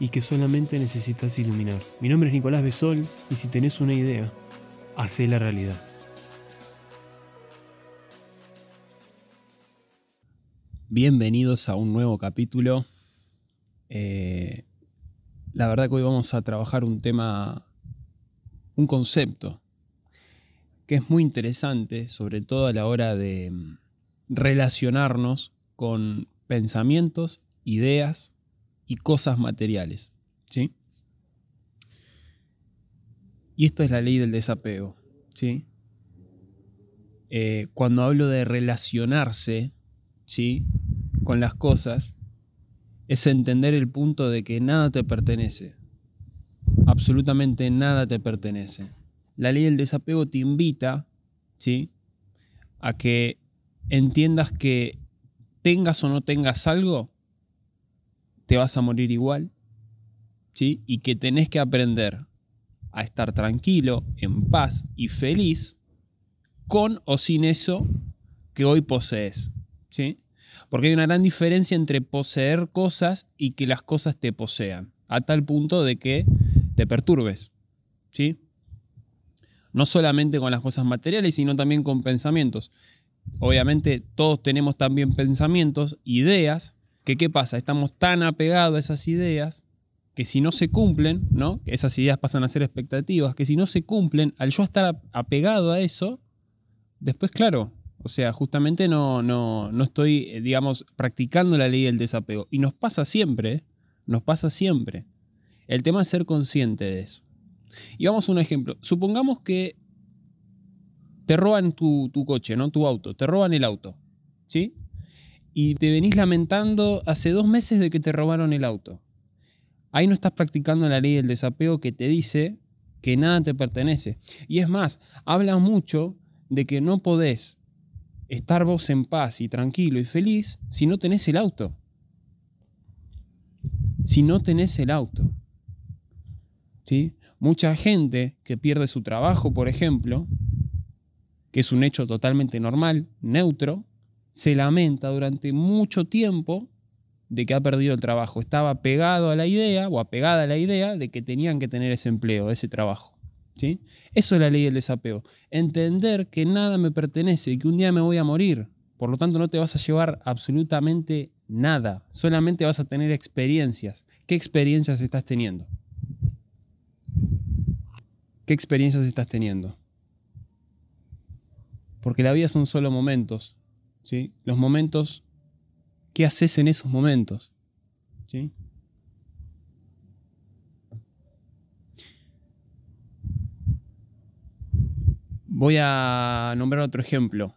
y que solamente necesitas iluminar. Mi nombre es Nicolás Besol y si tenés una idea, hacé la realidad. Bienvenidos a un nuevo capítulo. Eh, la verdad que hoy vamos a trabajar un tema, un concepto que es muy interesante, sobre todo a la hora de relacionarnos con pensamientos, ideas y cosas materiales. ¿sí? Y esto es la ley del desapego. ¿sí? Eh, cuando hablo de relacionarse ¿sí? con las cosas, es entender el punto de que nada te pertenece. Absolutamente nada te pertenece. La ley del desapego te invita ¿sí? a que entiendas que tengas o no tengas algo, te vas a morir igual, ¿sí? Y que tenés que aprender a estar tranquilo, en paz y feliz con o sin eso que hoy posees, ¿sí? Porque hay una gran diferencia entre poseer cosas y que las cosas te posean, a tal punto de que te perturbes, ¿sí? No solamente con las cosas materiales, sino también con pensamientos. Obviamente todos tenemos también pensamientos, ideas, que qué pasa, estamos tan apegados a esas ideas que si no se cumplen, ¿no? Esas ideas pasan a ser expectativas, que si no se cumplen, al yo estar apegado a eso, después, claro, o sea, justamente no, no, no estoy, eh, digamos, practicando la ley del desapego. Y nos pasa siempre, ¿eh? nos pasa siempre. El tema es ser consciente de eso. Y vamos a un ejemplo. Supongamos que te roban tu, coche, ¿no? Tu auto, te roban el auto, ¿sí? Y te venís lamentando hace dos meses de que te robaron el auto. Ahí no estás practicando la ley del desapego que te dice que nada te pertenece. Y es más, habla mucho de que no podés estar vos en paz y tranquilo y feliz si no tenés el auto. Si no tenés el auto. ¿Sí? Mucha gente que pierde su trabajo, por ejemplo, que es un hecho totalmente normal, neutro, se lamenta durante mucho tiempo de que ha perdido el trabajo. Estaba pegado a la idea o apegada a la idea de que tenían que tener ese empleo, ese trabajo. ¿sí? Eso es la ley del desapego. Entender que nada me pertenece y que un día me voy a morir. Por lo tanto, no te vas a llevar absolutamente nada. Solamente vas a tener experiencias. ¿Qué experiencias estás teniendo? ¿Qué experiencias estás teniendo? Porque la vida son solo momentos. ¿Sí? Los momentos, ¿qué haces en esos momentos? ¿sí? Voy a nombrar otro ejemplo.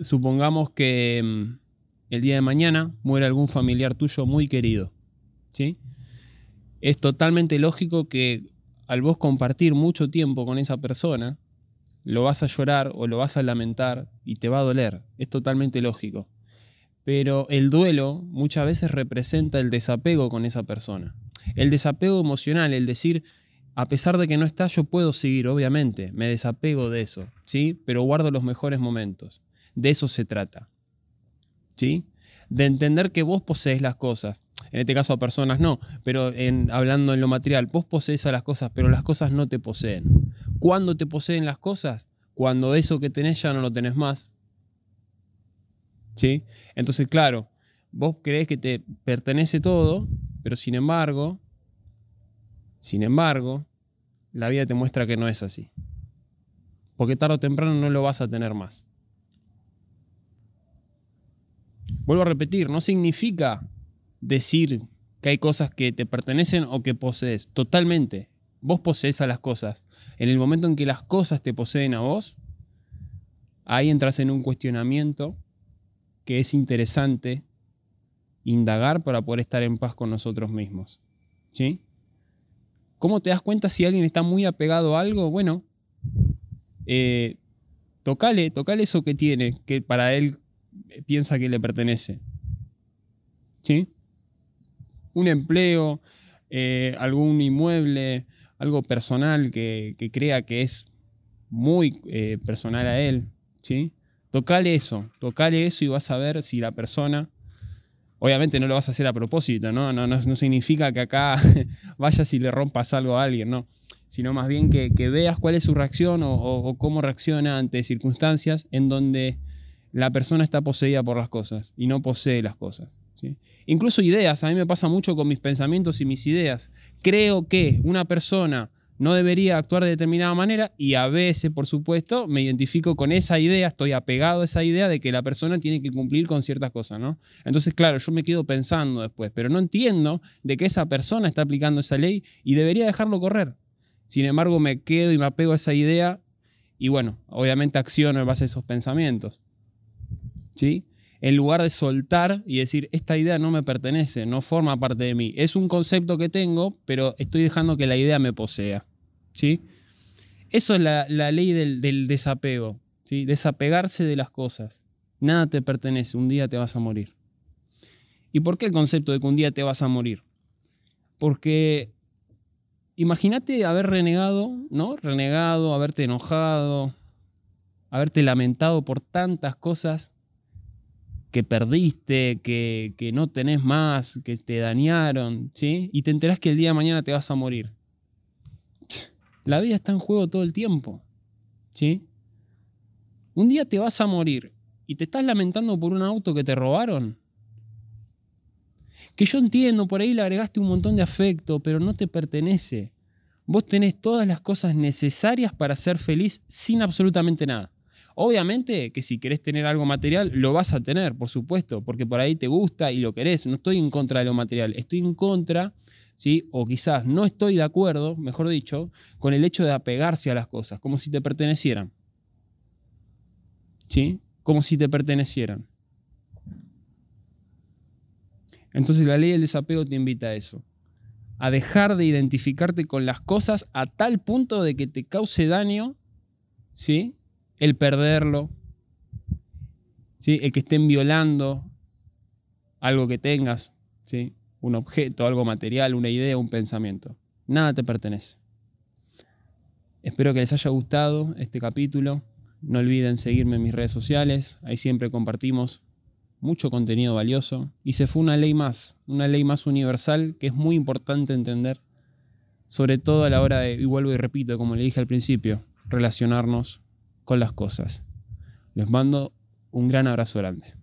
Supongamos que mm, el día de mañana muere algún familiar tuyo muy querido. ¿sí? Es totalmente lógico que al vos compartir mucho tiempo con esa persona, lo vas a llorar o lo vas a lamentar y te va a doler. Es totalmente lógico. Pero el duelo muchas veces representa el desapego con esa persona. El desapego emocional, el decir, a pesar de que no está, yo puedo seguir, obviamente, me desapego de eso, ¿sí? Pero guardo los mejores momentos. De eso se trata. ¿Sí? De entender que vos posees las cosas. En este caso a personas no, pero en, hablando en lo material, vos posees a las cosas, pero las cosas no te poseen. ¿Cuándo te poseen las cosas? Cuando eso que tenés ya no lo tenés más. ¿Sí? Entonces, claro, vos crees que te pertenece todo, pero sin embargo, sin embargo, la vida te muestra que no es así. Porque tarde o temprano no lo vas a tener más. Vuelvo a repetir, no significa decir que hay cosas que te pertenecen o que posees. Totalmente. Vos posees a las cosas. En el momento en que las cosas te poseen a vos, ahí entras en un cuestionamiento que es interesante indagar para poder estar en paz con nosotros mismos. ¿Sí? ¿Cómo te das cuenta si alguien está muy apegado a algo? Bueno, eh, tocale, tocale eso que tiene, que para él piensa que le pertenece. ¿Sí? Un empleo, eh, algún inmueble, algo personal que, crea que es muy eh, personal a él. ¿Sí? Tocale eso, tocale eso y vas a ver si la persona Obviamente no lo vas a hacer a propósito, ¿no? No, no, significa que acá vayas y le rompas algo a alguien, ¿no? Sino más bien que, veas cuál es su reacción o, cómo reacciona ante circunstancias en donde la persona está poseída por las cosas y no posee las cosas. ¿sí? Incluso ideas, a mí me pasa mucho con mis pensamientos y mis ideas. Creo que una persona no debería actuar de determinada manera y a veces, por supuesto, me identifico con esa idea, estoy apegado a esa idea de que la persona tiene que cumplir con ciertas cosas, ¿no? Entonces, claro, yo me quedo pensando después, pero no entiendo de que esa persona está aplicando esa ley y debería dejarlo correr. Sin embargo, me quedo y me apego a esa idea y bueno, obviamente acciono en base a esos pensamientos. ¿Sí? En lugar de soltar y decir, esta idea no me pertenece, no forma parte de mí. Es un concepto que tengo, pero estoy dejando que la idea me posea. ¿sí? Eso es la, ley del, desapego, ¿sí? desapegarse de las cosas. Nada te pertenece, un día te vas a morir. ¿Y por qué el concepto de que un día te vas a morir? Porque imagínate haber renegado, ¿no? Renegado, haberte enojado, haberte lamentado por tantas cosas que perdiste, que, que, no tenés más, que te dañaron, ¿sí? Y te enterás que el día de mañana te vas a morir. La vida está en juego todo el tiempo. ¿Sí? Un día te vas a morir y te estás lamentando por un auto que te robaron. Que yo entiendo, por ahí le agregaste un montón de afecto, pero no te pertenece. Vos tenés todas las cosas necesarias para ser feliz sin absolutamente nada. Obviamente que si querés tener algo material, lo vas a tener, por supuesto, porque por ahí te gusta y lo querés. No estoy en contra de lo material, estoy en contra ¿sí? o quizás no estoy de acuerdo, mejor dicho, con el hecho de apegarse a las cosas, como si te pertenecieran. ¿Sí? Como si te pertenecieran. Entonces la ley del desapego te invita a eso, a dejar de identificarte con las cosas a tal punto de que te cause daño, ¿sí? El perderlo, ¿sí? El que estén violando algo que tengas, ¿sí? un objeto, algo material, una idea, un pensamiento. Nada te pertenece. Espero que les haya gustado este capítulo. No olviden seguirme en mis redes sociales. Ahí siempre compartimos mucho contenido valioso. Y se fue una ley más, una ley más universal que es muy importante entender, sobre todo a la hora de, y vuelvo y repito, como le dije al principio, relacionarnos con las cosas. Les mando un gran abrazo grande.